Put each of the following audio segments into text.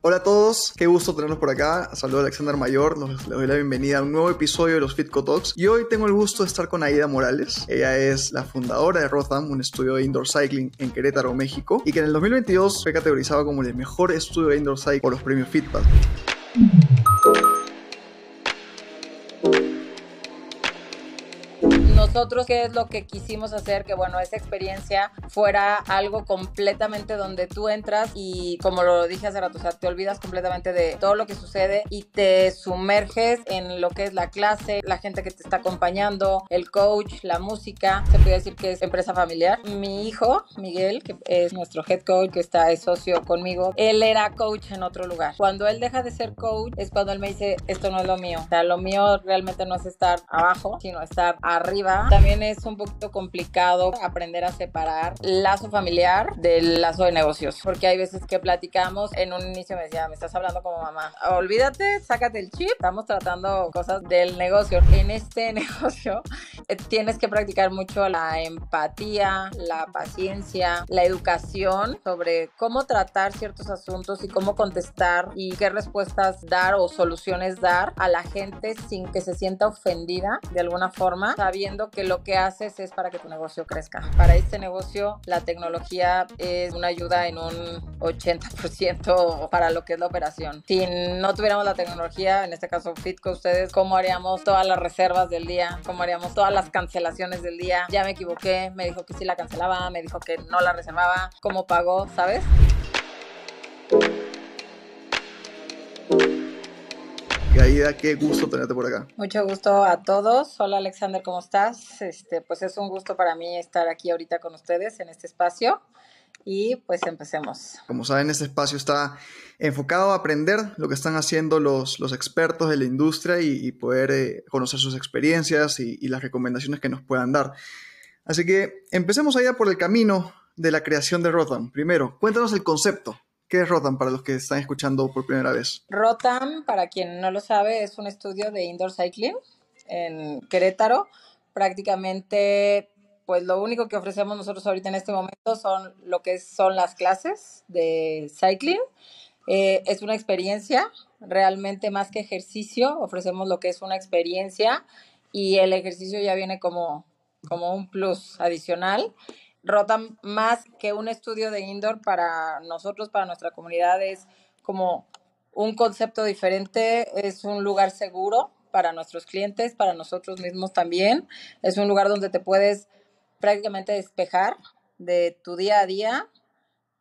Hola a todos, qué gusto tenerlos por acá. Saludos a Alexander Mayor, les doy la bienvenida a un nuevo episodio de los Fitco Talks. Y hoy tengo el gusto de estar con Aida Morales. Ella es la fundadora de Rotham, un estudio de indoor cycling en Querétaro, México, y que en el 2022 fue categorizado como el mejor estudio de indoor cycling por los premios Fitpad. Nosotros qué es lo que quisimos hacer, que bueno, esa experiencia fuera algo completamente donde tú entras y como lo dije hace rato, o sea, te olvidas completamente de todo lo que sucede y te sumerges en lo que es la clase, la gente que te está acompañando, el coach, la música. Se puede decir que es empresa familiar. Mi hijo, Miguel, que es nuestro head coach, que está es socio conmigo, él era coach en otro lugar. Cuando él deja de ser coach es cuando él me dice, esto no es lo mío. O sea, lo mío realmente no es estar abajo, sino estar arriba también es un poquito complicado aprender a separar lazo familiar del lazo de negocios, porque hay veces que platicamos, en un inicio me decía, me estás hablando como mamá, olvídate, sácate el chip, estamos tratando cosas del negocio. En este negocio eh, tienes que practicar mucho la empatía, la paciencia, la educación sobre cómo tratar ciertos asuntos y cómo contestar y qué respuestas dar o soluciones dar a la gente sin que se sienta ofendida de alguna forma, sabiendo que lo que haces es para que tu negocio crezca. Para este negocio, la tecnología es una ayuda en un 80% para lo que es la operación. Si no tuviéramos la tecnología, en este caso Fitco, ustedes, ¿cómo haríamos todas las reservas del día? ¿Cómo haríamos todas las cancelaciones del día? Ya me equivoqué, me dijo que sí la cancelaba, me dijo que no la reservaba, ¿cómo pagó? ¿Sabes? Aida, qué gusto tenerte por acá. Mucho gusto a todos. Hola Alexander, ¿cómo estás? Este, pues es un gusto para mí estar aquí ahorita con ustedes en este espacio y pues empecemos. Como saben, este espacio está enfocado a aprender lo que están haciendo los, los expertos de la industria y, poder eh, conocer sus experiencias y, y, las recomendaciones que nos puedan dar. Así que empecemos allá por el camino de la creación de Rotham. Primero, cuéntanos el concepto. ¿Qué es Rotam para los que están escuchando por primera vez? Rotam, para quien no lo sabe, es un estudio de indoor cycling en Querétaro. Prácticamente, pues lo único que ofrecemos nosotros ahorita en este momento son lo que son las clases de cycling. Eh, es una experiencia, realmente más que ejercicio, ofrecemos lo que es una experiencia y el ejercicio ya viene como, como un plus adicional. Rotam más que un estudio de indoor para nosotros, para nuestra comunidad, es como un concepto diferente, es un lugar seguro para nuestros clientes, para nosotros mismos también. Es un lugar donde te puedes prácticamente despejar de tu día a día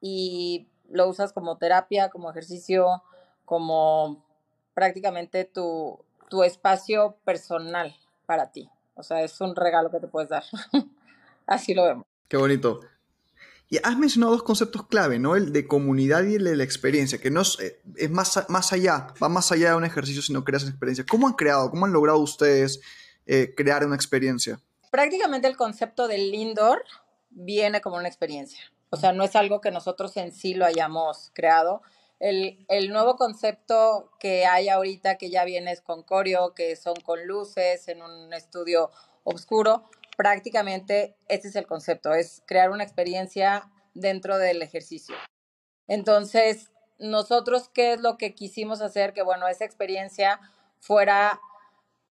y lo usas como terapia, como ejercicio, como prácticamente tu, tu espacio personal para ti. O sea, es un regalo que te puedes dar. Así lo vemos. Qué bonito. Y has mencionado dos conceptos clave, ¿no? El de comunidad y el de la experiencia, que no es, eh, más, más allá, va más allá de un ejercicio si no creas una experiencia. ¿Cómo han creado, cómo han logrado ustedes eh, crear una experiencia? Prácticamente el concepto del indoor viene como una experiencia. O sea, no es algo que nosotros en sí lo hayamos creado. El, el nuevo concepto que hay ahorita, que ya viene es con coreo, que son con luces, en un estudio oscuro, prácticamente este es el concepto, es crear una experiencia dentro del ejercicio. Entonces, nosotros, ¿qué es lo que quisimos hacer? Que bueno, esa experiencia fuera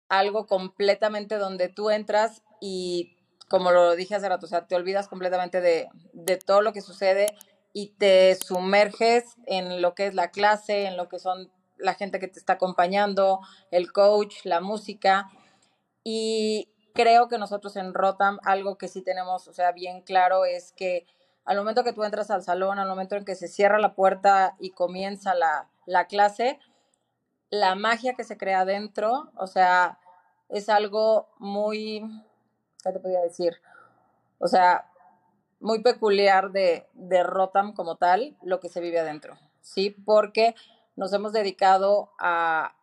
algo completamente donde tú entras y, como lo dije hace rato, o sea, te olvidas completamente de, de todo lo que sucede y te sumerges en lo que es la clase, en lo que son la gente que te está acompañando, el coach, la música. Y creo que nosotros en Rotam algo que sí tenemos, o sea, bien claro es que al momento que tú entras al salón, al momento en que se cierra la puerta y comienza la, la clase, la magia que se crea dentro, o sea, es algo muy, ¿qué te podría decir? O sea, muy peculiar de, de Rotam como tal, lo que se vive adentro, ¿sí? Porque nos hemos dedicado a,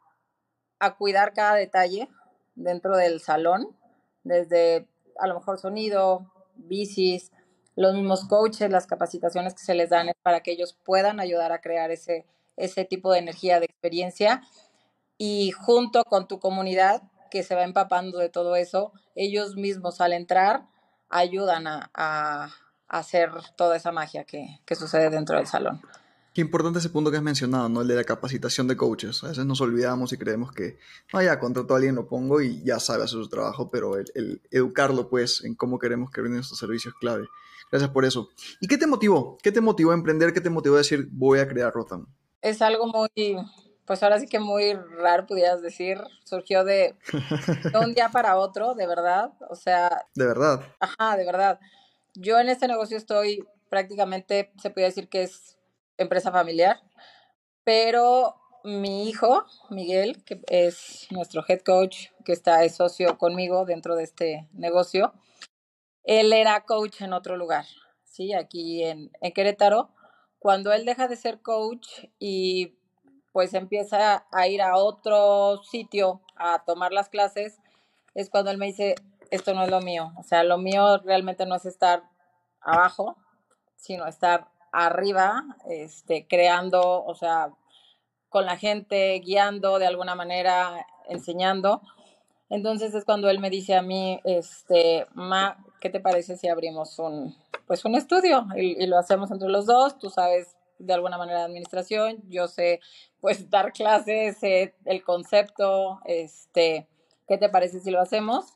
a cuidar cada detalle dentro del salón desde a lo mejor sonido, bicis, los mismos coaches, las capacitaciones que se les dan para que ellos puedan ayudar a crear ese, ese tipo de energía, de experiencia. Y junto con tu comunidad que se va empapando de todo eso, ellos mismos al entrar ayudan a, hacer toda esa magia que, que, sucede dentro del salón. Qué importante ese punto que has mencionado, ¿no? El de la capacitación de coaches. A veces nos olvidamos y creemos que, ah, ya, contrato a alguien, lo pongo y ya sabe hacer su trabajo, pero el, educarlo, pues, en cómo queremos que brinden estos servicios es clave. Gracias por eso. ¿Y qué te motivó? ¿Qué te motivó a emprender? ¿Qué te motivó a decir, voy a crear Rotam? Es algo muy, pues ahora sí que muy raro, pudieras decir. Surgió de, de un día para otro, de verdad. O sea... De verdad. Ajá, de verdad. Yo en este negocio estoy prácticamente, se puede decir que es empresa familiar, pero mi hijo, Miguel, que es nuestro head coach, que está es socio conmigo dentro de este negocio, él era coach en otro lugar, ¿sí? Aquí en, en Querétaro. Cuando él deja de ser coach y pues empieza a ir a otro sitio a tomar las clases, es cuando él me dice, esto no es lo mío. O sea, lo mío realmente no es estar abajo, sino estar arriba, este, creando, o sea, con la gente, guiando de alguna manera, enseñando. Entonces es cuando él me dice a mí, este, Ma, ¿qué te parece si abrimos un, pues un estudio y, lo hacemos entre los dos? Tú sabes de alguna manera de administración, yo sé pues dar clases, el concepto, este, ¿qué te parece si lo hacemos?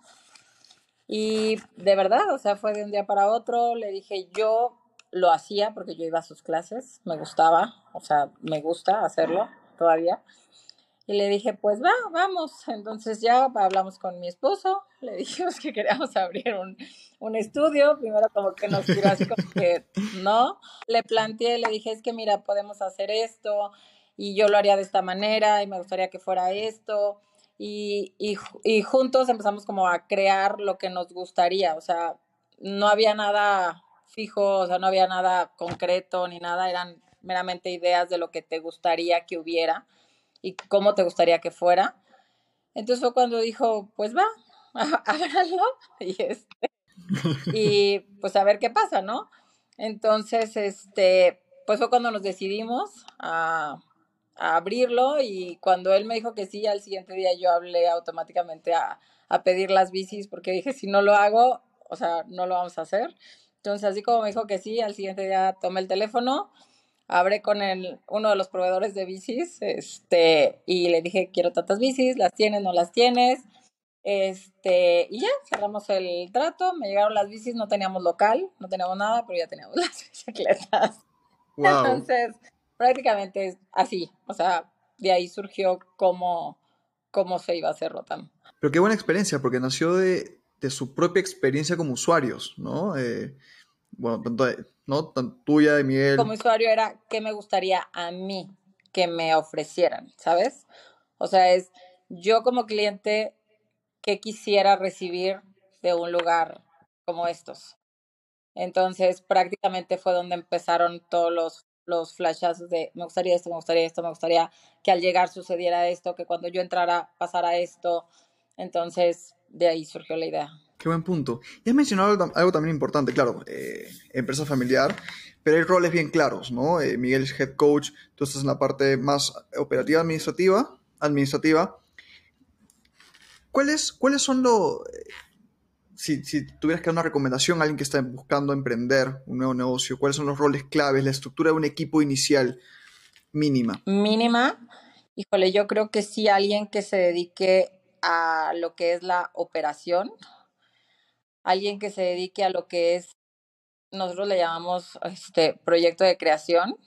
Y de verdad, o sea, fue de un día para otro, le dije, yo lo hacía porque yo iba a sus clases, me gustaba, o sea, me gusta hacerlo todavía. Y le dije, pues va, vamos. Entonces ya hablamos con mi esposo, le dijimos que queríamos abrir un, un estudio. Primero como que nos tiró así como que no. Le planteé, le dije, es que mira, podemos hacer esto y yo lo haría de esta manera y me gustaría que fuera esto. Y, y, y juntos empezamos como a crear lo que nos gustaría. O sea, no había nada fijo, o sea, no había nada concreto ni nada, eran meramente ideas de lo que te gustaría que hubiera y cómo te gustaría que fuera. Entonces fue cuando dijo, pues va, háganlo y este, y pues a ver qué pasa, ¿no? Entonces, este, pues fue cuando nos decidimos a, a, abrirlo y cuando él me dijo que sí, al siguiente día yo hablé automáticamente a, a pedir las bicis porque dije, si no lo hago, o sea, no lo vamos a hacer. Entonces, así como me dijo que sí, al siguiente día tomé el teléfono, hablé con el, uno de los proveedores de bicis, este, y le dije, quiero tantas bicis, las tienes, no las tienes. Este, y ya, cerramos el trato, me llegaron las bicis, no teníamos local, no teníamos nada, pero ya teníamos las bicicletas. Entonces, prácticamente es así, o sea, de ahí surgió cómo, cómo se iba a hacer Rotam. Pero qué buena experiencia, porque nació de, de su propia experiencia como usuarios, ¿no? Eh, bueno, tanto, ¿no? tanto tuya y Miguel. Como usuario era qué me gustaría a mí que me ofrecieran, ¿sabes? O sea, es yo como cliente qué quisiera recibir de un lugar como estos. Entonces, prácticamente fue donde empezaron todos los, los flashazos de me gustaría esto, me gustaría esto, me gustaría que al llegar sucediera esto, que cuando yo entrara pasara esto. Entonces, de ahí surgió la idea. Qué buen punto. Y has mencionado algo, también importante, claro, eh, empresa familiar, pero hay roles bien claros, ¿no? Eh, Miguel es head coach, tú estás en la parte más operativa administrativa, administrativa. ¿Cuáles, ¿Cuáles son los... Si, si, tuvieras que dar una recomendación a alguien que está buscando emprender un nuevo negocio, ¿cuáles son los roles claves, la estructura de un equipo inicial mínima? Mínima. Híjole, yo creo que sí alguien que se dedique a lo que es la operación, alguien que se dedique a lo que es, nosotros le llamamos este proyecto de creación,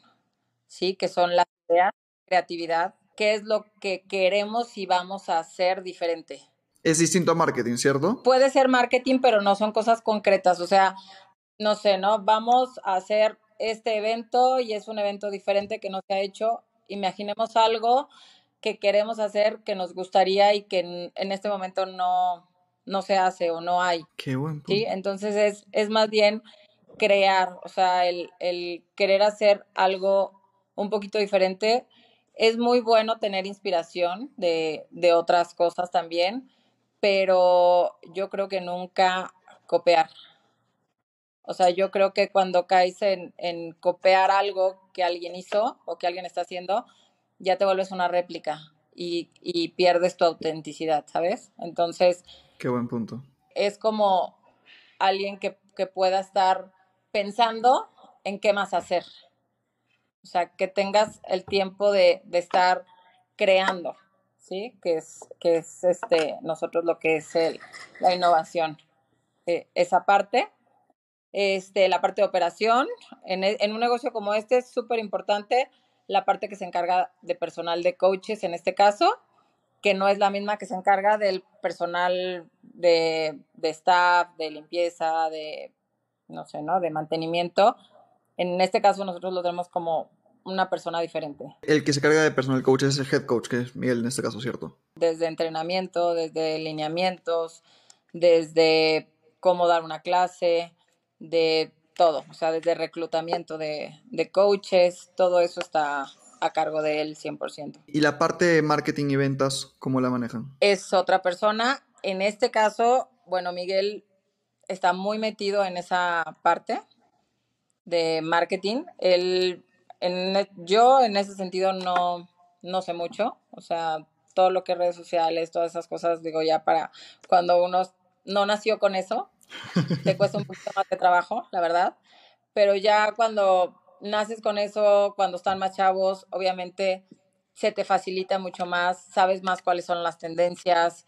sí, que son las ideas, creatividad, qué es lo que queremos y vamos a hacer diferente. Es distinto a marketing, ¿cierto? Puede ser marketing, pero no son cosas concretas, o sea, no sé, ¿no? Vamos a hacer este evento y es un evento diferente que no se ha hecho. Imaginemos algo que queremos hacer, que nos gustaría y que en, este momento no, no se hace o no hay. Qué buen ¿sí? Entonces es, es más bien crear, o sea, el, el querer hacer algo un poquito diferente. Es muy bueno tener inspiración de, de otras cosas también, pero yo creo que nunca copiar. O sea, yo creo que cuando caes en, en copiar algo que alguien hizo o que alguien está haciendo, ya te vuelves una réplica y, y pierdes tu autenticidad, ¿sabes? Entonces... Qué buen punto. Es como alguien que, que pueda estar pensando en qué más hacer. O sea, que tengas el tiempo de, de estar creando, ¿sí? Que es, que es este, nosotros lo que es el, la innovación. Eh, esa parte. Este, la parte de operación. En, e, en un negocio como este es súper importante la parte que se encarga de personal de coaches en este caso, que no es la misma que se encarga del personal de, de staff, de limpieza, de, no sé, ¿no? De mantenimiento. En este caso nosotros lo tenemos como una persona diferente. El que se carga de personal coach es el head coach, que es Miguel en este caso, ¿cierto? Desde entrenamiento, desde lineamientos, desde cómo dar una clase, de todo, o sea, desde reclutamiento de, de coaches, todo eso está a cargo de él 100%. ¿Y la parte de marketing y ventas, cómo la manejan? Es otra persona. En este caso, bueno, Miguel está muy metido en esa parte de marketing. Él, en, e, yo en ese sentido no, no sé mucho, o sea, todo lo que es redes sociales, todas esas cosas, digo, ya para cuando uno no nació con eso, te cuesta un poquito más de trabajo, la verdad, pero ya cuando naces con eso, cuando están más chavos, obviamente se te facilita mucho más, sabes más cuáles son las tendencias,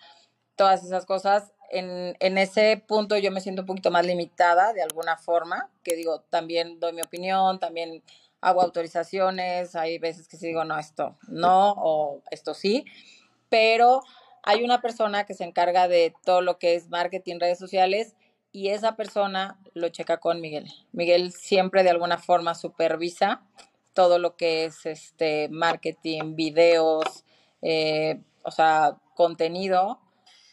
todas esas cosas. En, en, ese punto yo me siento un poquito más limitada de alguna forma, que digo, también doy mi opinión, también hago autorizaciones, hay veces que sí digo, no, esto no, o esto sí, pero hay una persona que se encarga de todo lo que es marketing, redes sociales, y esa persona lo checa con Miguel. Miguel siempre de alguna forma supervisa todo lo que es este marketing, videos, eh, o sea, contenido.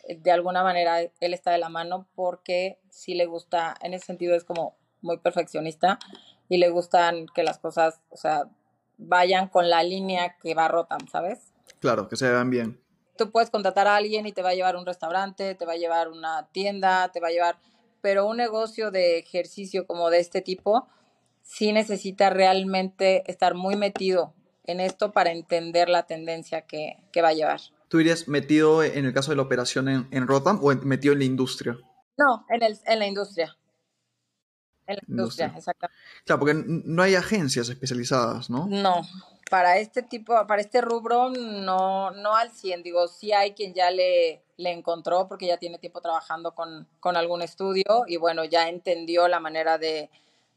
De alguna manera él está de la mano porque sí le gusta, en ese sentido es como muy perfeccionista y le gustan que las cosas, o sea, vayan con la línea que va Rotan, ¿sabes? Claro, que se vean bien. Tú puedes contratar a alguien y te va a llevar un restaurante, te va a llevar una tienda, te va a llevar pero un negocio de ejercicio como de este tipo sí necesita realmente estar muy metido en esto para entender la tendencia que, que va a llevar. ¿Tú irías metido en el caso de la operación en, en Rotam o metido en la industria? No, en, el, en la industria. En la industria, industria. exactamente. Claro, porque no hay agencias especializadas, ¿no? No, para este tipo, para este rubro, no, no al 100. Digo, sí hay quien ya le, le encontró porque ya tiene tiempo trabajando con, con algún estudio y bueno, ya entendió la manera de,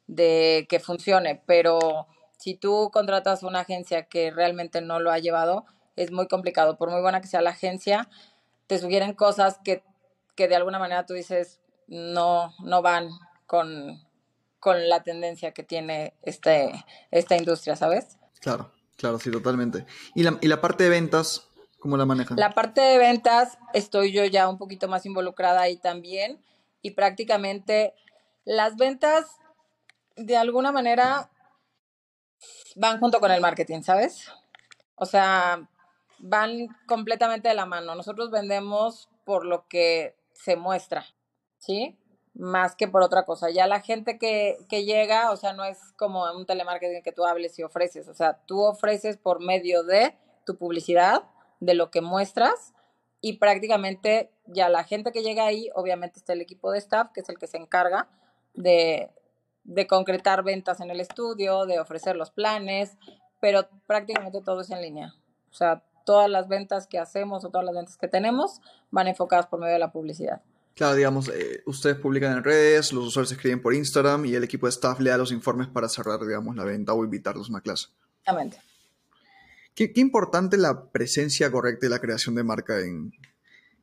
de que funcione. Pero si tú contratas una agencia que realmente no lo ha llevado, es muy complicado. Por muy buena que sea la agencia, te sugieren cosas que, que de alguna manera tú dices no, no van con, con la tendencia que tiene este, esta industria, ¿sabes? Claro. Claro, sí, totalmente. ¿Y la, y la parte de ventas, cómo la manejan? La parte de ventas, estoy yo ya un poquito más involucrada ahí también. Y prácticamente las ventas, de alguna manera, van junto con el marketing, ¿sabes? O sea, van completamente de la mano. Nosotros vendemos por lo que se muestra, ¿sí? Más que por otra cosa. Ya la gente que, que, llega, o sea, no es como un telemarketing que tú hables y ofreces, o sea, tú ofreces por medio de tu publicidad, de lo que muestras y prácticamente ya la gente que llega ahí, obviamente está el equipo de staff, que es el que se encarga de, de concretar ventas en el estudio, de ofrecer los planes, pero prácticamente todo es en línea. O sea, todas las ventas que hacemos o todas las ventas que tenemos van enfocadas por medio de la publicidad. Claro, digamos, eh, ustedes publican en redes, los usuarios escriben por Instagram y el equipo de staff le da los informes para cerrar, digamos, la venta o invitarlos a una clase. Exactamente. Qué, qué importante la presencia correcta y la creación de marca en,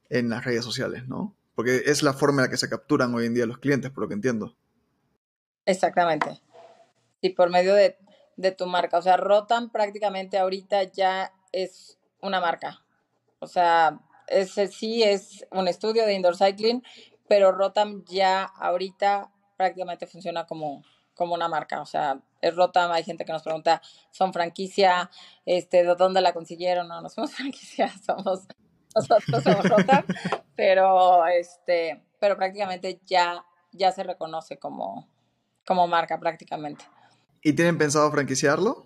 en, las redes sociales, ¿no? Porque es la forma en la que se capturan hoy en día los clientes, por lo que entiendo. Exactamente. Y por medio de, de tu marca. O sea, Rotan prácticamente ahorita ya es una marca. O sea, ese sí es un estudio de indoor cycling, pero Rotam ya ahorita prácticamente funciona como, como una marca. O sea, es Rotam, hay gente que nos pregunta, ¿son franquicia? Este, ¿De dónde la consiguieron? No, no somos franquicia, somos nosotros somos Rotam, pero este, pero prácticamente ya, ya se reconoce como, como marca prácticamente. ¿Y tienen pensado franquiciarlo?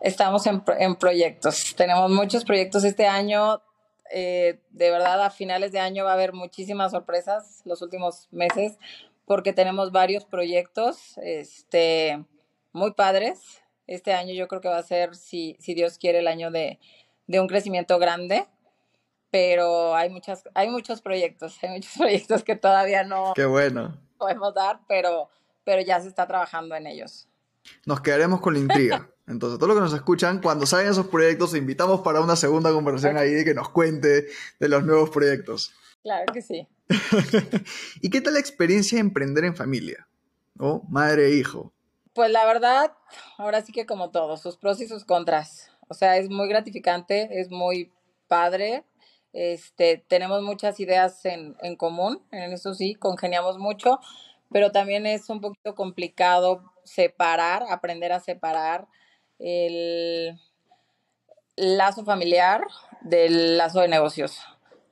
Estamos en, en proyectos. Tenemos muchos proyectos este año eh, de verdad a finales de año va a haber muchísimas sorpresas los últimos meses porque tenemos varios proyectos este, muy padres. Este año yo creo que va a ser, si, si Dios quiere, el año de, de un crecimiento grande pero hay muchas, hay muchos proyectos, hay muchos proyectos que todavía no Qué bueno. podemos dar, pero, pero ya se está trabajando en ellos. Nos quedaremos con la intriga. Entonces, todos los que nos escuchan, cuando salgan esos proyectos, invitamos para una segunda conversación ahí que nos cuente de los nuevos proyectos. Claro que sí. ¿Y qué tal la experiencia de emprender en familia? ¿O madre e hijo? Pues la verdad, ahora sí que como todo, sus pros y sus contras. O sea, es muy gratificante, es muy padre, este, tenemos muchas ideas en, en común, en eso sí, congeniamos mucho, pero también es un poquito complicado separar, aprender a separar el lazo familiar del lazo de negocios,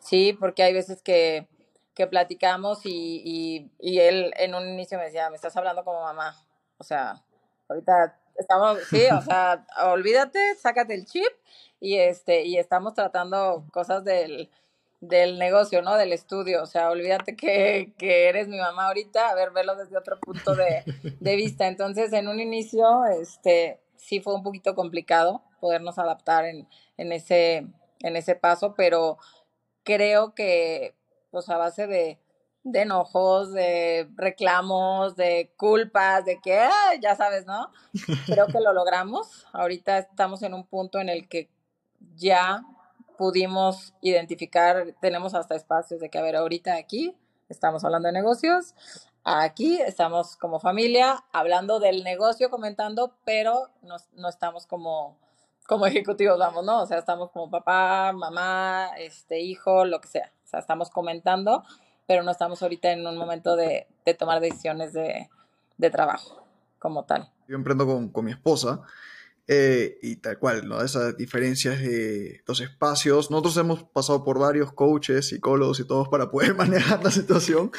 ¿sí? Porque hay veces que, que platicamos y, y, él en un inicio me decía, me estás hablando como mamá, o sea, ahorita estamos, sí, o sea, olvídate, sácate el chip y este, y estamos tratando cosas del, del negocio, ¿no? Del estudio. O sea, olvídate que, que eres mi mamá ahorita, a ver, verlo desde otro punto de, de, vista. Entonces, en un inicio, este, sí fue un poquito complicado podernos adaptar en, en, ese, en ese paso, pero creo que, pues, a base de, de enojos, de reclamos, de culpas, de que, ah, ya sabes, ¿no? Creo que lo logramos. Ahorita estamos en un punto en el que ya pudimos identificar, tenemos hasta espacios de que, a ver, ahorita aquí estamos hablando de negocios, aquí estamos como familia hablando del negocio, comentando, pero no, no estamos como, como ejecutivos, vamos, ¿no? O sea, estamos como papá, mamá, este hijo, lo que sea. O sea, estamos comentando, pero no estamos ahorita en un momento de, de tomar decisiones de, de, trabajo como tal. Yo emprendo con, con mi esposa eh, y tal cual, ¿no? Esas diferencias de los espacios. Nosotros hemos pasado por varios coaches, psicólogos y todos para poder manejar la situación,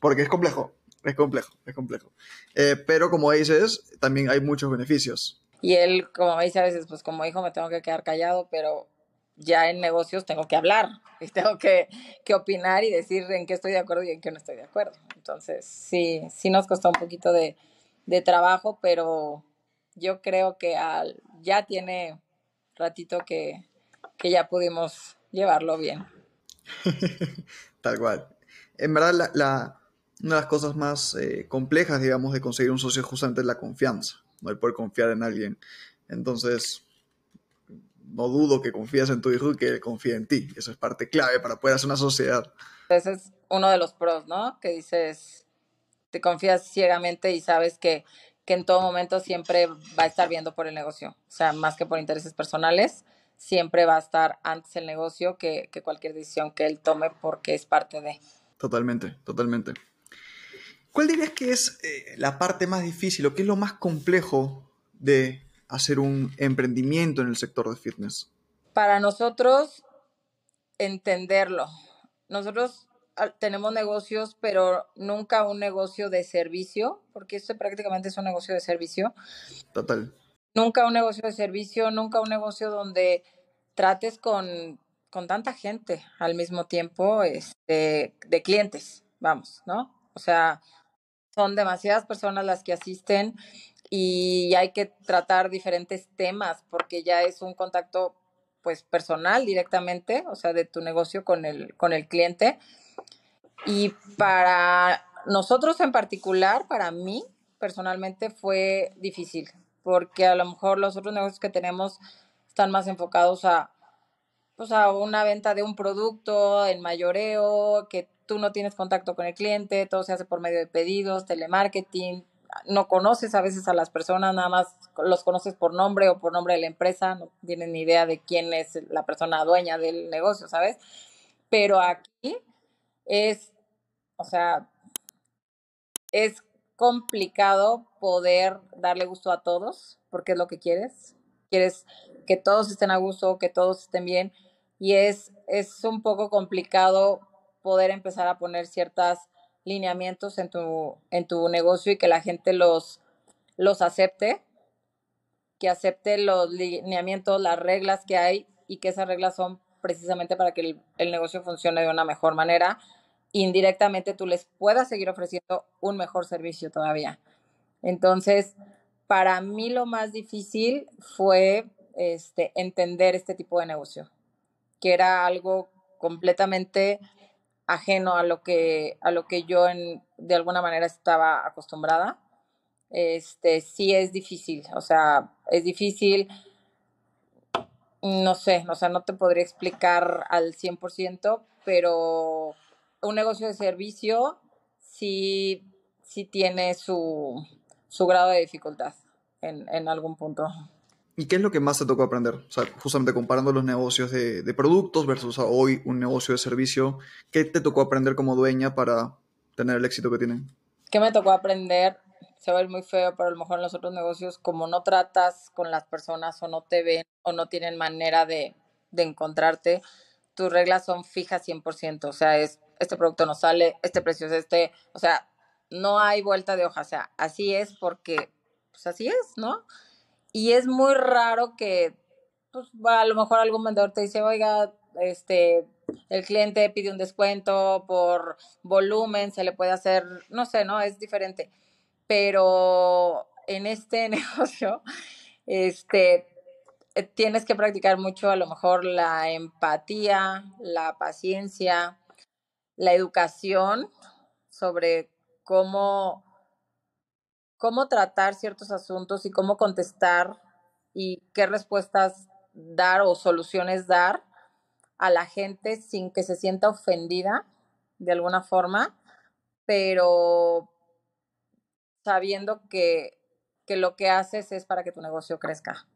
porque es complejo, es complejo, es complejo. Eh, pero como dices, también hay muchos beneficios. Y él, como me dice a veces, pues como hijo me tengo que quedar callado, pero ya en negocios tengo que hablar y tengo que, que opinar y decir en qué estoy de acuerdo y en qué no estoy de acuerdo. Entonces, sí, sí nos costó un poquito de, de trabajo, pero yo creo que al, ya tiene ratito que, que ya pudimos llevarlo bien. Tal cual. En verdad, la, la, una de las cosas más eh, complejas, digamos, de conseguir un socio justamente es la confianza, ¿no? el poder confiar en alguien. Entonces, no dudo que confíes en tu hijo y que él confíe en ti. Eso es parte clave para poder hacer una sociedad. Ese es uno de los pros, ¿no? Que dices, te confías ciegamente y sabes que que en todo momento siempre va a estar viendo por el negocio, o sea, más que por intereses personales, siempre va a estar antes el negocio que, que cualquier decisión que él tome porque es parte de. Totalmente, totalmente. ¿Cuál dirías que es eh, la parte más difícil o qué es lo más complejo de hacer un emprendimiento en el sector de fitness? Para nosotros, entenderlo. Nosotros tenemos negocios, pero nunca un negocio de servicio, porque esto prácticamente es un negocio de servicio. Total. Nunca un negocio de servicio, nunca un negocio donde trates con, con tanta gente al mismo tiempo este, de clientes, vamos, ¿no? O sea, son demasiadas personas las que asisten y hay que tratar diferentes temas porque ya es un contacto pues personal directamente, o sea, de tu negocio con el, con el cliente. Y para nosotros en particular, para mí personalmente fue difícil, porque a lo mejor los otros negocios que tenemos están más enfocados a, pues a una venta de un producto en mayoreo, que tú no tienes contacto con el cliente, todo se hace por medio de pedidos, telemarketing, no conoces a veces a las personas, nada más los conoces por nombre o por nombre de la empresa, no tienen ni idea de quién es la persona dueña del negocio, ¿sabes? Pero aquí es o sea, es complicado poder darle gusto a todos, porque es lo que quieres. Quieres que todos estén a gusto, que todos estén bien. Y es, es un poco complicado poder empezar a poner ciertos lineamientos en tu, en tu negocio y que la gente los, los acepte, que acepte los lineamientos, las reglas que hay y que esas reglas son precisamente para que el, el negocio funcione de una mejor manera indirectamente tú les puedas seguir ofreciendo un mejor servicio todavía. Entonces, para mí lo más difícil fue este, entender este tipo de negocio, que era algo completamente ajeno a lo que, a lo que yo en, de alguna manera estaba acostumbrada. Este, sí es difícil, o sea, es difícil, no sé, o sea, no te podría explicar al 100%, pero un negocio de servicio sí, sí tiene su, su grado de dificultad en, en algún punto. ¿Y qué es lo que más te tocó aprender? O sea, justamente comparando los negocios de, de productos versus hoy un negocio de servicio, ¿qué te tocó aprender como dueña para tener el éxito que tienen? ¿Qué me tocó aprender? Se va a muy feo, pero a lo mejor en los otros negocios, como no tratas con las personas o no te ven o no tienen manera de, de encontrarte, tus reglas son fijas 100%. O sea, es este producto no sale, este precio es este. O sea, no hay vuelta de hoja. O sea, así es porque, pues así es, ¿no? Y es muy raro que, pues, a lo mejor algún vendedor te dice, oiga, este, el cliente pide un descuento por volumen, se le puede hacer, no sé, ¿no? Es diferente. Pero en este negocio, este, tienes que practicar mucho a lo mejor la empatía, la paciencia, la educación sobre cómo cómo tratar ciertos asuntos y cómo contestar y qué respuestas dar o soluciones dar a la gente sin que se sienta ofendida de alguna forma, pero sabiendo que, que lo que haces es para que tu negocio crezca.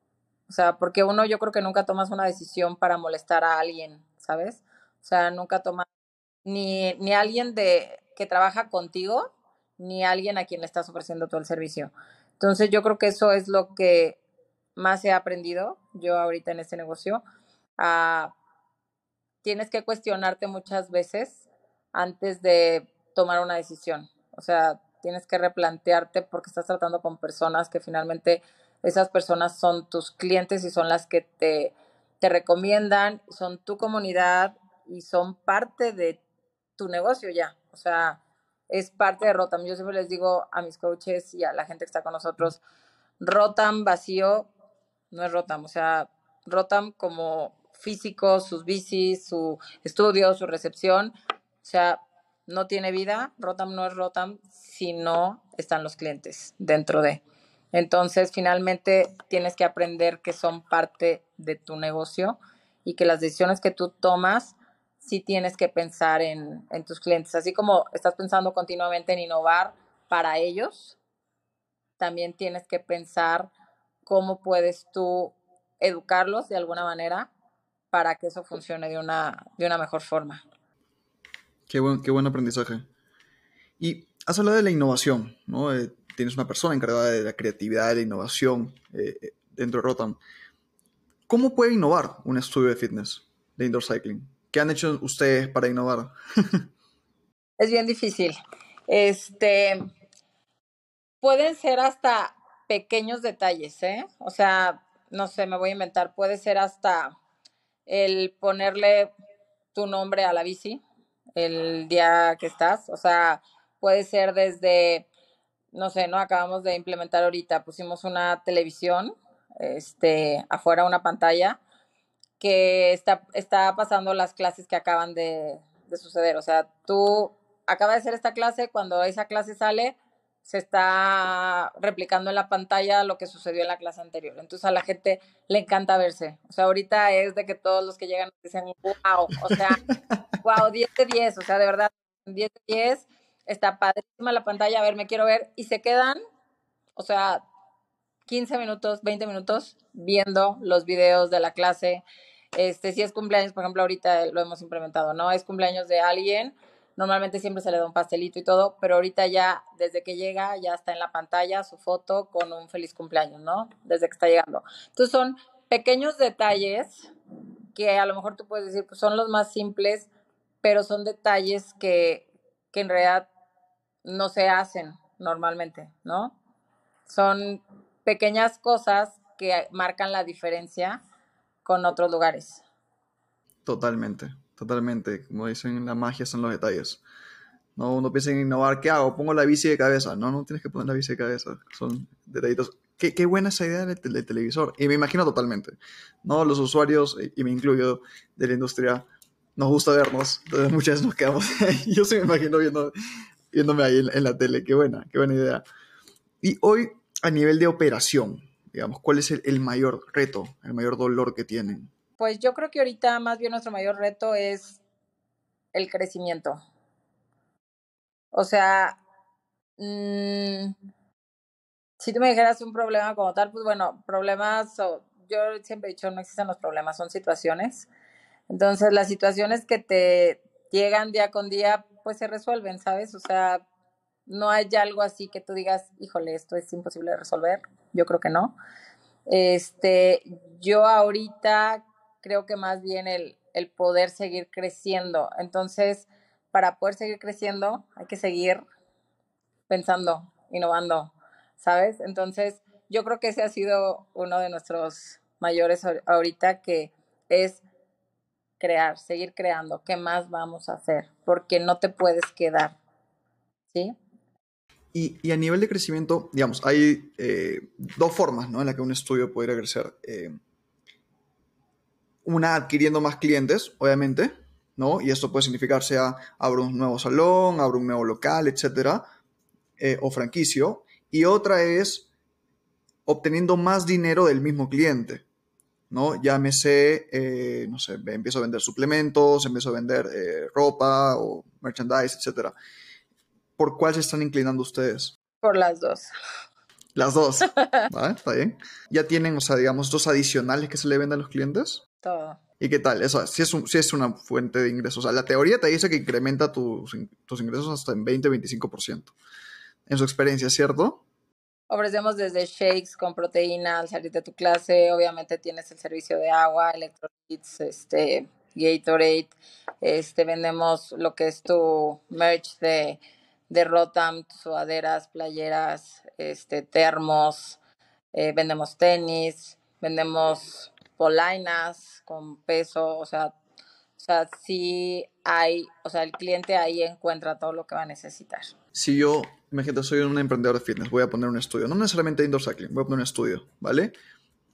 O sea, porque uno yo creo que nunca tomas una decisión para molestar a alguien, ¿sabes? O sea, nunca tomas ni, ni alguien de, que trabaja contigo, ni alguien a quien le estás ofreciendo todo el servicio. Entonces yo creo que eso es lo que más he aprendido yo ahorita en este negocio. Tienes que cuestionarte muchas veces antes de tomar una decisión. O sea, tienes que replantearte porque estás tratando con personas que finalmente esas personas son tus clientes y son las que te, te recomiendan, son tu comunidad y son parte de tu negocio ya. O sea, es parte de Rotam. Yo siempre les digo a mis coaches y a la gente que está con nosotros, Rotam vacío no es Rotam, o sea, Rotam como físico, sus bicis, su estudio, su recepción, o sea, no tiene vida, Rotam no es Rotam si no están los clientes dentro de. Entonces, finalmente tienes que aprender que son parte de tu negocio y que las decisiones que tú tomas sí tienes que pensar en, en, tus clientes. Así como estás pensando continuamente en innovar para ellos, también tienes que pensar cómo puedes tú educarlos de alguna manera para que eso funcione de una, de una mejor forma. Qué buen, qué buen aprendizaje. Y has hablado de la innovación, ¿no? Eh, tienes una persona encargada de la creatividad, de la innovación eh, eh dentro de Rotam. ¿Cómo puede innovar un estudio de fitness de indoor cycling? ¿Qué han hecho ustedes para innovar? es bien difícil. Este, pueden ser hasta pequeños detalles, ¿eh? O sea, no sé, me voy a inventar, puede ser hasta el ponerle tu nombre a la bici el día que estás, o sea, puede ser desde, no sé, ¿no? Acabamos de implementar ahorita, pusimos una televisión, este, afuera una pantalla, que está, está pasando las clases que acaban de, de suceder. O sea, tú acabas de hacer esta clase, cuando esa clase sale, se está replicando en la pantalla lo que sucedió en la clase anterior. Entonces a la gente le encanta verse. O sea, ahorita es de que todos los que llegan dicen, wow, o sea, wow, 10 de 10, o sea, de verdad, 10 de 10, está padrísima la pantalla, a ver, me quiero ver, y se quedan, o sea, 15 minutos, 20 minutos viendo los videos de la clase. Este, si es cumpleaños, por ejemplo, ahorita lo hemos implementado, ¿no? Es cumpleaños de alguien, normalmente siempre se le da un pastelito y todo, pero ahorita ya, desde que llega, ya está en la pantalla su foto con un feliz cumpleaños, ¿no? Desde que está llegando. Entonces son pequeños detalles que a lo mejor tú puedes decir, pues son los más simples, pero son detalles que, que en realidad no se hacen normalmente, ¿no? Son pequeñas cosas que marcan la diferencia con otros lugares. Totalmente, totalmente. Como dicen, la magia son los detalles. No, uno piensa en innovar, ¿qué hago? Pongo la bici de cabeza. No, no tienes que poner la bici de cabeza. Son detallitos Qué, qué buena esa idea del, del, televisor. Y me imagino totalmente, ¿no? Los usuarios, y me incluyo, de la industria, nos gusta vernos. Entonces muchas veces nos quedamos. Yo sí me imagino viendo, viéndome ahí en, en la tele. Qué buena, qué buena idea. Y hoy, a nivel de operación, digamos, ¿cuál es el, el mayor reto, el mayor dolor que tienen? Pues yo creo que ahorita más bien nuestro mayor reto es el crecimiento. O sea, mmm, si tú me dijeras un problema como tal, pues bueno, problemas, yo siempre he dicho, no existen los problemas, son situaciones. Entonces, las situaciones que te llegan día con día, pues se resuelven, ¿sabes? O sea, no hay algo así que tú digas, híjole, esto es imposible de resolver. Yo creo que no. Este, yo ahorita creo que más bien el, el poder seguir creciendo. Entonces, para poder seguir creciendo, hay que seguir pensando, innovando, ¿sabes? Entonces, yo creo que ese ha sido uno de nuestros mayores ahorita, que es crear, seguir creando. ¿Qué más vamos a hacer? Porque no te puedes quedar, ¿sí? Y, a nivel de crecimiento, digamos, hay eh, dos formas ¿no? en las que un estudio podría crecer. Eh, una adquiriendo más clientes, obviamente, ¿no? Y esto puede significar sea abro un nuevo salón, abro un nuevo local, etcétera, eh, o franquicio. Y otra es obteniendo más dinero del mismo cliente, ¿no? Llámese, eh, no sé, empiezo a vender suplementos, empiezo a vender ropa o merchandise, etcétera. ¿Por cuál se están inclinando ustedes? Por las dos. Las dos. ¿Vale? Está bien. ¿Ya tienen, o sea, digamos, estos adicionales que se le venden a los clientes? Todo. ¿Y qué tal? Eso sí es, un, sí es una fuente de ingresos. O sea, la teoría te dice que incrementa tus, tus ingresos hasta en 20-25%. En su experiencia, ¿cierto? Ofrecemos desde shakes con proteína al salir de tu clase. Obviamente tienes el servicio de agua, electrolytes, este, Gatorade. Este, vendemos lo que es tu merch de, de Rotam, sudaderas, playeras, este, termos. Eh, vendemos tenis, vendemos polainas con peso, o sea, o sea, sí hay, o sea, el cliente ahí encuentra todo lo que va a necesitar. Si yo, imagínate, soy un emprendedor de fitness, voy a poner un estudio, no necesariamente indoor cycling, voy a poner un estudio, ¿vale?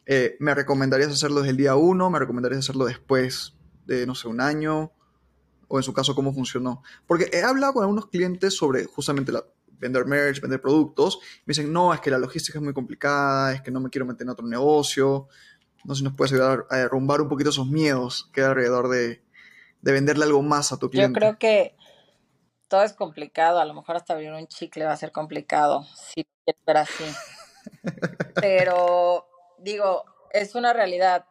Eh, ¿Me recomendarías hacerlo desde el día uno? ¿Me recomendarías hacerlo después de, no sé, un año? O en su caso, ¿cómo funcionó? Porque he hablado con algunos clientes sobre justamente la, vender merch, vender productos. Me dicen, no, es que la logística es muy complicada, es que no me quiero meter en otro negocio. No sé si nos puedes ayudar a derrumbar un poquito esos miedos que hay alrededor de, de venderle algo más a tu cliente. Yo creo que todo es complicado. A lo mejor hasta abrir un chicle va a ser complicado, si quieres ver así. Pero digo, es una realidad.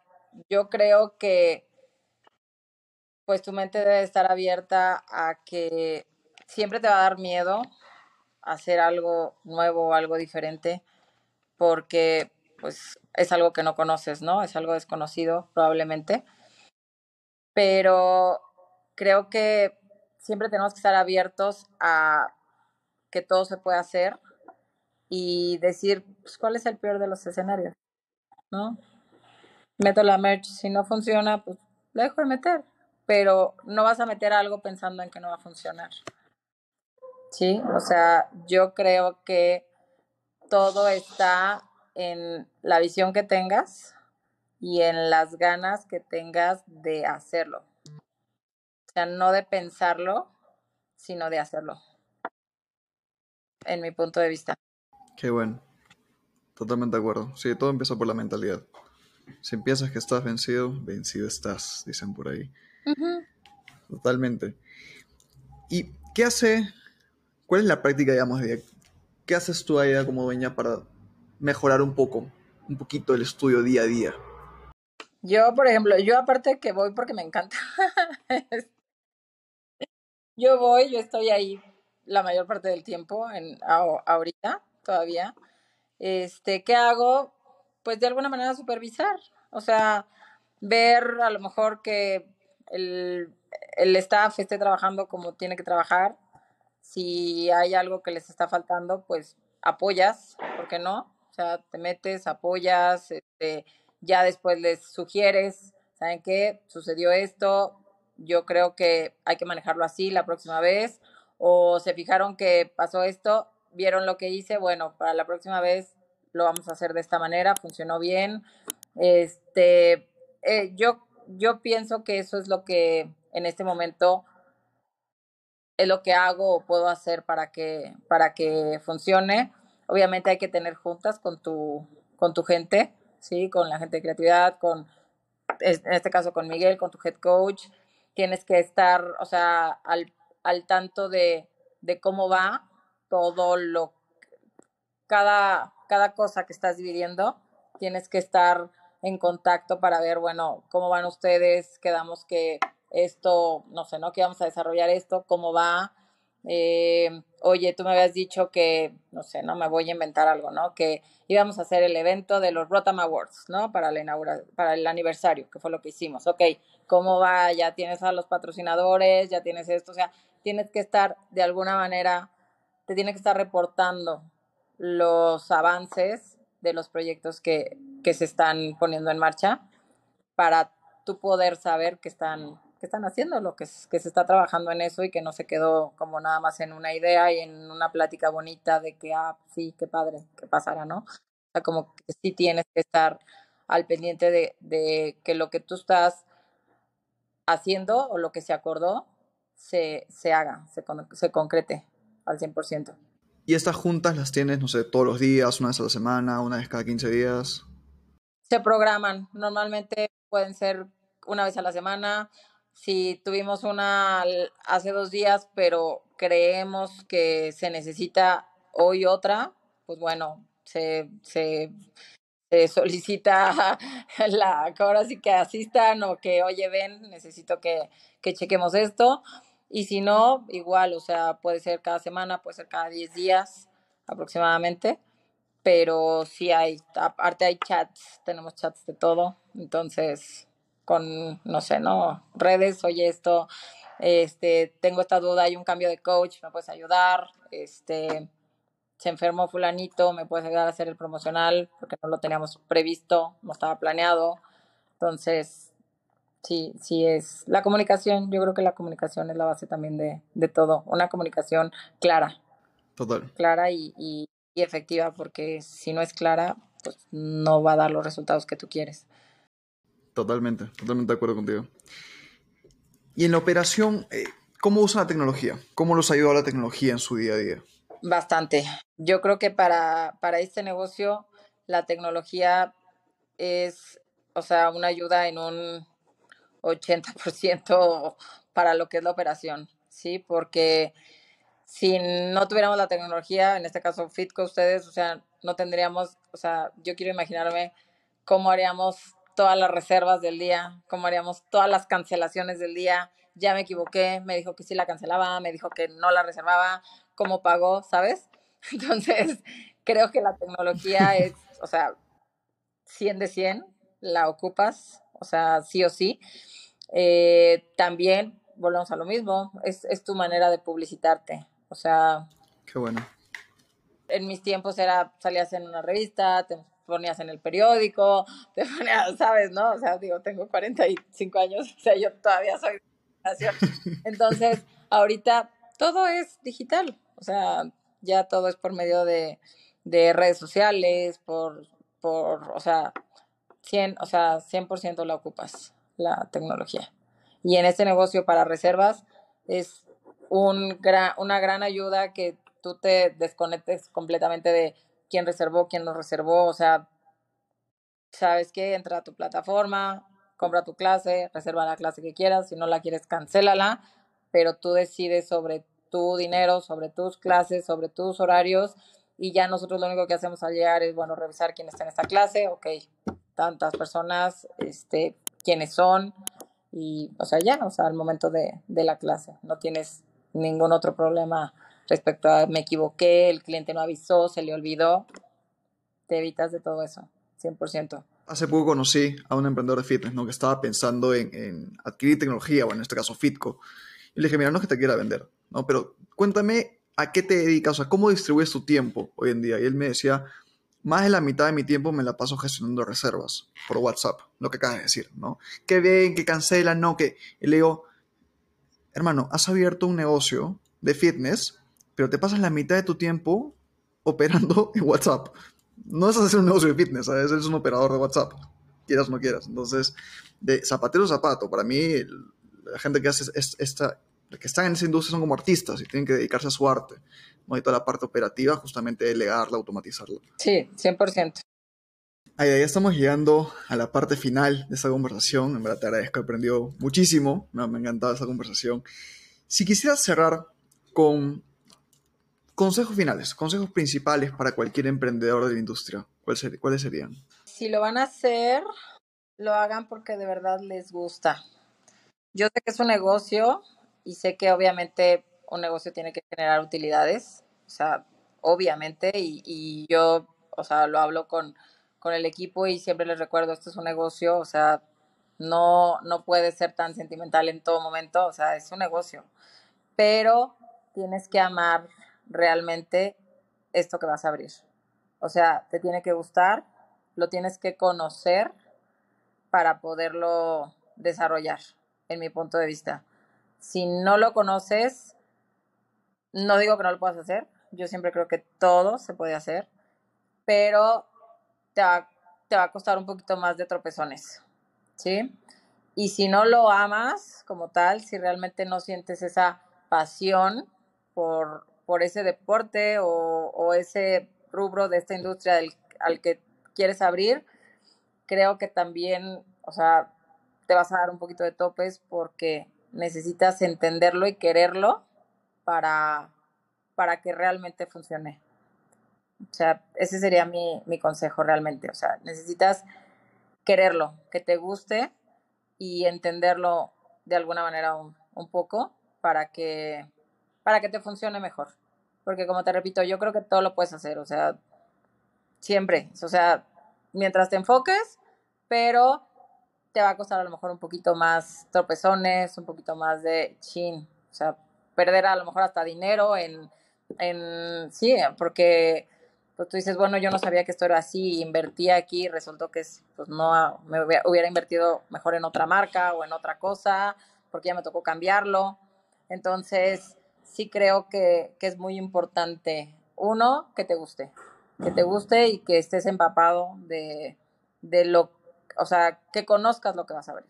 Yo creo que pues tu mente debe estar abierta a que siempre te va a dar miedo hacer algo nuevo, algo diferente, porque pues es algo que no conoces, ¿no? Es algo desconocido probablemente. Pero creo que siempre tenemos que estar abiertos a que todo se pueda hacer y decir, pues, ¿cuál es el peor de los escenarios? ¿No? Meto la merch, si no funciona, pues la dejo de meter, pero no vas a meter algo pensando en que no va a funcionar. Sí, o sea, yo creo que todo está en la visión que tengas y en las ganas que tengas de hacerlo. O sea, no de pensarlo, sino de hacerlo. En mi punto de vista. Qué bueno. Totalmente de acuerdo. Sí, todo empieza por la mentalidad. Si piensas que estás vencido, vencido estás, dicen por ahí. Uh -huh. Totalmente. ¿Y qué hace? ¿Cuál es la práctica, digamos, de qué haces tú ahí como dueña para mejorar un poco, un poquito el estudio día a día? Yo, por ejemplo, yo aparte que voy porque me encanta. yo voy, yo estoy ahí la mayor parte del tiempo, en, ahorita todavía. Este, ¿qué hago? Pues de alguna manera supervisar, o sea, ver a lo mejor que el, el staff esté trabajando como tiene que trabajar. Si hay algo que les está faltando, pues apoyas, ¿por qué no? O sea, te metes, apoyas, este, ya después les sugieres, ¿saben qué? Sucedió esto, yo creo que hay que manejarlo así la próxima vez, o se fijaron que pasó esto, vieron lo que hice, bueno, para la próxima vez lo vamos a hacer de esta manera, funcionó bien. Este, eh, yo, yo pienso que eso es lo que en este momento es lo que hago o puedo hacer para que, para que funcione. Obviamente hay que tener juntas con tu, con tu gente, ¿sí? Con la gente de creatividad, con, en este caso con Miguel, con tu head coach. Tienes que estar, o sea, al, al tanto de, de cómo va todo lo, cada, cada cosa que estás dividiendo. Tienes que estar en contacto para ver, bueno, cómo van ustedes, quedamos que esto, no sé, ¿no? Que vamos a desarrollar esto, cómo va. Eh, oye, tú me habías dicho que, no sé, no me voy a inventar algo, ¿no? Que íbamos a hacer el evento de los Rotam Awards, ¿no? Para, la para el aniversario, que fue lo que hicimos. Ok, ¿cómo va? Ya tienes a los patrocinadores, ya tienes esto, o sea, tienes que estar de alguna manera, te tiene que estar reportando los avances de los proyectos que, que se están poniendo en marcha para tú poder saber que están que están haciendo, lo que, que se está trabajando en eso y que no se quedó como nada más en una idea y en una plática bonita de que, ah, sí, qué padre, que pasará, ¿no? O sea, como que sí tienes que estar al pendiente de, de que lo que tú estás haciendo o lo que se acordó se, se haga, se, se concrete al 100%. ¿Y estas juntas las tienes, no sé, todos los días, una vez a la semana, una vez cada 15 días? Se programan. Normalmente pueden ser una vez a la semana, si tuvimos una hace dos días, pero creemos que se necesita hoy otra, pues bueno, se, se, solicita la, que ahora sí que asistan o que, oye, ven, necesito que, que chequemos esto. Y si no, igual, o sea, puede ser cada semana, puede ser cada 10 días aproximadamente, pero sí hay, aparte hay chats, tenemos chats de todo, entonces con, no sé, ¿no? Redes, oye esto, este, tengo esta duda, hay un cambio de coach, me puedes ayudar, este, se enfermó fulanito, me puedes ayudar a hacer el promocional, porque no lo teníamos previsto, no estaba planeado. Entonces, sí, sí es la comunicación, yo creo que la comunicación es la base también de, de todo, una comunicación clara. Total. Clara y, y, y efectiva, porque si no es clara, pues no va a dar los resultados que tú quieres. Totalmente, totalmente de acuerdo contigo. Y en la operación, eh, ¿cómo usan la tecnología? ¿Cómo los ha ayudado la tecnología en su día a día? Bastante. Yo creo que para, para este negocio la tecnología es, o sea, una ayuda en un 80% para lo que es la operación, ¿sí? Porque si no tuviéramos la tecnología, en este caso Fitco, ustedes, o sea, no tendríamos, o sea, yo quiero imaginarme cómo haríamos todas las reservas del día, cómo haríamos todas las cancelaciones del día. Ya me equivoqué, me dijo que sí la cancelaba, me dijo que no la reservaba, cómo pagó, ¿sabes? Entonces, creo que la tecnología es, o sea, 100 de 100, la ocupas, o sea, sí o sí. Eh, también, volvemos a lo mismo, es, es tu manera de publicitarte, o sea... Qué bueno. En mis tiempos era, salías en una revista, te ponías en el periódico, te ponías, ¿sabes? ¿No? O sea, digo, tengo 45 años, o sea, yo todavía soy Entonces, ahorita todo es digital, o sea, ya todo es por medio de, de redes sociales, por, por, o sea, 100, o sea, 100% la ocupas, la tecnología. Y en este negocio para reservas es un gran, una gran ayuda que tú te desconectes completamente de quién reservó, quién no reservó, o sea, sabes que entra a tu plataforma, compra tu clase, reserva la clase que quieras, si no la quieres, cancélala, pero tú decides sobre tu dinero, sobre tus clases, sobre tus horarios y ya nosotros lo único que hacemos al llegar es, bueno, revisar quién está en esta clase, ok, tantas personas, este, quiénes son y, o sea, ya, o sea, al momento de, de la clase, no tienes ningún otro problema respecto a me equivoqué, el cliente no avisó, se le olvidó, te evitas de todo eso, 100%. Hace poco conocí a un emprendedor de fitness ¿no? que estaba pensando en, adquirir tecnología, o en este caso Fitco. Y le dije, mira, no es que te quiera vender, ¿no? pero cuéntame a qué te dedicas, o sea, cómo distribuyes tu tiempo hoy en día. Y él me decía, más de la mitad de mi tiempo me la paso gestionando reservas por WhatsApp, lo que acabas de decir, ¿no? Que ven, que cancelan, no, que... Y le digo, hermano, has abierto un negocio de fitness pero te pasas la mitad de tu tiempo operando en WhatsApp. no es hacer un negocio de fitness, ¿sabes? Eres un operador de WhatsApp, quieras o no quieras. Entonces, de zapatero zapato, para mí, la gente que hace esta, que están en esa industria son como artistas y tienen que dedicarse a su arte. ¿no? Y toda la parte operativa, justamente delegarla, automatizarla. Sí, 100%. Ahí, ya estamos llegando a la parte final de esta conversación. En verdad te agradezco, he aprendido muchísimo. Me, me ha encantado esta conversación. Si quisieras cerrar con consejos finales, consejos principales para cualquier emprendedor de la industria, ¿cuáles serían? Si lo van a hacer, lo hagan porque de verdad les gusta. Yo sé que es un negocio y sé que obviamente un negocio tiene que generar utilidades, o sea, obviamente, y, yo, o sea, lo hablo con con el equipo y siempre les recuerdo, esto es un negocio, o sea, no, no puede ser tan sentimental en todo momento, o sea, es un negocio, pero tienes que amar realmente esto que vas a abrir. O sea, te tiene que gustar, lo tienes que conocer para poderlo desarrollar, en mi punto de vista. Si no lo conoces, no digo que no lo puedas hacer, yo siempre creo que todo se puede hacer, pero te va, te va a costar un poquito más de tropezones, ¿sí? Y si no lo amas como tal, si realmente no sientes esa pasión por, por ese deporte o, ese rubro de esta industria al que quieres abrir, creo que también, o sea, te vas a dar un poquito de topes porque necesitas entenderlo y quererlo para, para que realmente funcione. O sea, ese sería mi, mi consejo realmente. O sea, necesitas quererlo, que te guste y entenderlo de alguna manera un, un, poco para que, para que te funcione mejor. Porque como te repito, yo creo que todo lo puedes hacer, o sea, siempre, o sea, mientras te enfoques, pero te va a costar a lo mejor un poquito más tropezones, un poquito más de chin, o sea, perder a lo mejor hasta dinero en, en sí, porque pues tú dices, bueno, yo no sabía que esto era así, invertí aquí, resultó que pues no, me hubiera invertido mejor en otra marca o en otra cosa, porque ya me tocó cambiarlo. Entonces, sí creo que, que es muy importante, uno, que te guste, que te guste y que estés empapado de, de lo, o sea, que conozcas lo que vas a abrir,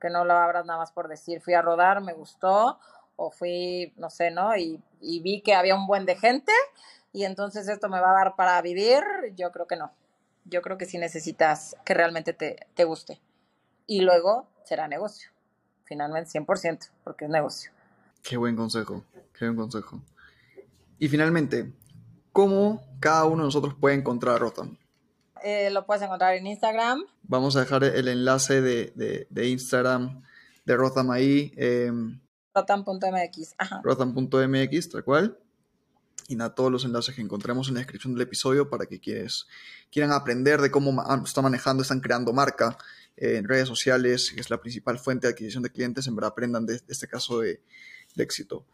que no lo abras nada más por decir, fui a rodar, me gustó, o fui, no sé, ¿no? Y, vi que había un buen de gente y entonces esto me va a dar para vivir, yo creo que no. Yo creo que sí necesitas que realmente te, te guste. Y luego será negocio, finalmente 100%, porque es negocio. Qué buen consejo, qué buen consejo. Y finalmente, ¿cómo cada uno de nosotros puede encontrar a Rotham? Eh, lo puedes encontrar en Instagram. Vamos a dejar el enlace de, de, de Instagram de Rotham ahí. Eh, Rotham.mx. Rotham.mx, tal cual y nada, todos los enlaces que encontremos en la descripción del episodio para que quienes quieran aprender de cómo está manejando, están creando marca eh, en redes sociales, que es la principal fuente de adquisición de clientes, en verdad aprendan de, este caso de, de éxito.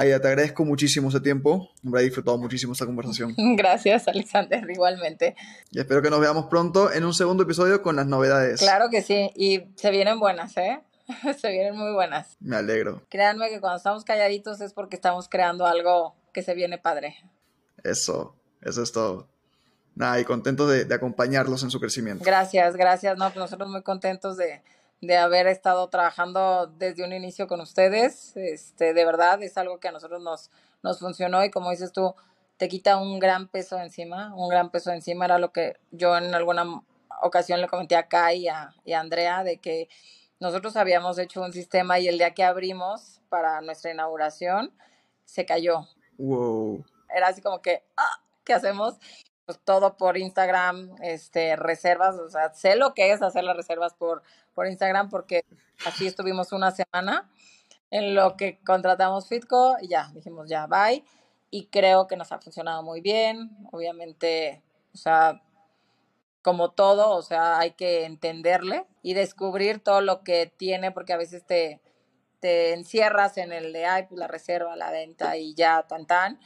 Aya, te agradezco muchísimo ese tiempo. He disfrutado muchísimo esta conversación. Gracias, Alexander, igualmente. Y espero que nos veamos pronto en un segundo episodio con las novedades. Claro que sí, y se vienen buenas, ¿eh? se vienen muy buenas. Me alegro. Créanme que cuando estamos calladitos es porque estamos creando algo que se viene padre. Eso, eso es todo. Nada, y contentos de, de acompañarlos en su crecimiento. Gracias, gracias. No, pues nosotros muy contentos de, de haber estado trabajando desde un inicio con ustedes. Este, de verdad, es algo que a nosotros nos, nos funcionó y como dices tú, te quita un gran peso encima, un gran peso encima. Era lo que yo en alguna ocasión le comenté a Kai y a, y a Andrea de que nosotros habíamos hecho un sistema y el día que abrimos para nuestra inauguración se cayó. Wow. Era así como que, ah, ¿qué hacemos? Pues todo por Instagram, este, reservas, o sea, sé lo que es hacer las reservas por, por Instagram porque así estuvimos una semana en lo que contratamos Fitco y ya, dijimos ya, bye. Y creo que nos ha funcionado muy bien. Obviamente, o sea, como todo, o sea, hay que entenderle y descubrir todo lo que tiene, porque a veces te, te encierras en el de, ay, pues la reserva, la venta y ya, tan, tan.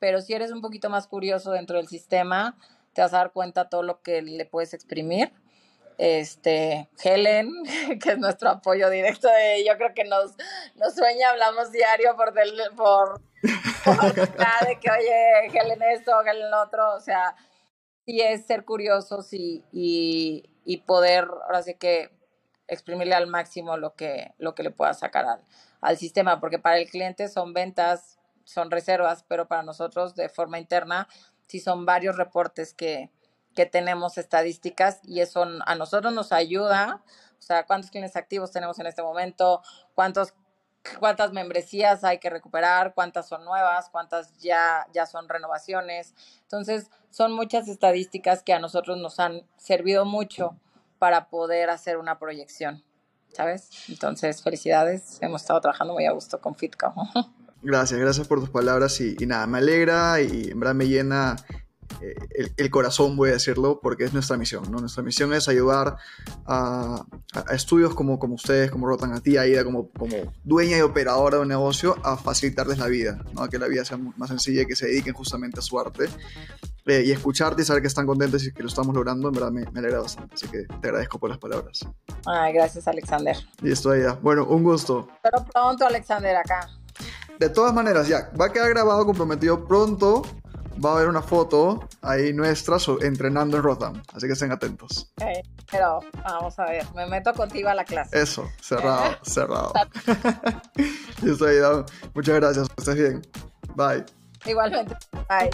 Pero si eres un poquito más curioso dentro del sistema, te vas a dar cuenta todo lo que le puedes exprimir. Este, Helen, que es nuestro apoyo directo, de, yo creo que nos, nos sueña, hablamos diario por, del, por, por de que, oye, Helen esto, Helen lo otro, o sea, sí es ser curiosos y, y, y poder, ahora sí que exprimirle al máximo lo que, lo que le pueda sacar al, al sistema, porque para el cliente son ventas, son reservas, pero para nosotros de forma interna sí son varios reportes que, que tenemos estadísticas y eso a nosotros nos ayuda, o sea, cuántos clientes activos tenemos en este momento, cuántos cuántas membresías hay que recuperar, cuántas son nuevas, cuántas ya, ya son renovaciones. Entonces, son muchas estadísticas que a nosotros nos han servido mucho para poder hacer una proyección, ¿sabes? Entonces, felicidades. Hemos estado trabajando muy a gusto con Fitco. Gracias, gracias por tus palabras y, y nada, me alegra y en verdad me llena eh, el, corazón, voy a decirlo, porque es nuestra misión. ¿no? Nuestra misión es ayudar a, estudios como, como ustedes, como Rotan, a ti, Aida, como, como dueña y operadora de un negocio, a facilitarles la vida, ¿no? a que la vida sea más sencilla y que se dediquen justamente a su arte. Eh, y escucharte y saber que están contentos y que lo estamos logrando, en verdad me, me, alegra bastante. Así que te agradezco por las palabras. Ay, gracias, Alexander. Listo, Aida. Bueno, un gusto. Pero pronto, Alexander, acá. De todas maneras, ya, va a quedar grabado, comprometido pronto. Va a haber una foto ahí nuestra entrenando en Rotterdam, así que estén atentos. Eh, pero vamos a ver, me meto contigo a la clase. Eso, cerrado, cerrado. Yo soy Dao. Muchas gracias, que estés bien. Bye. Igualmente, bye.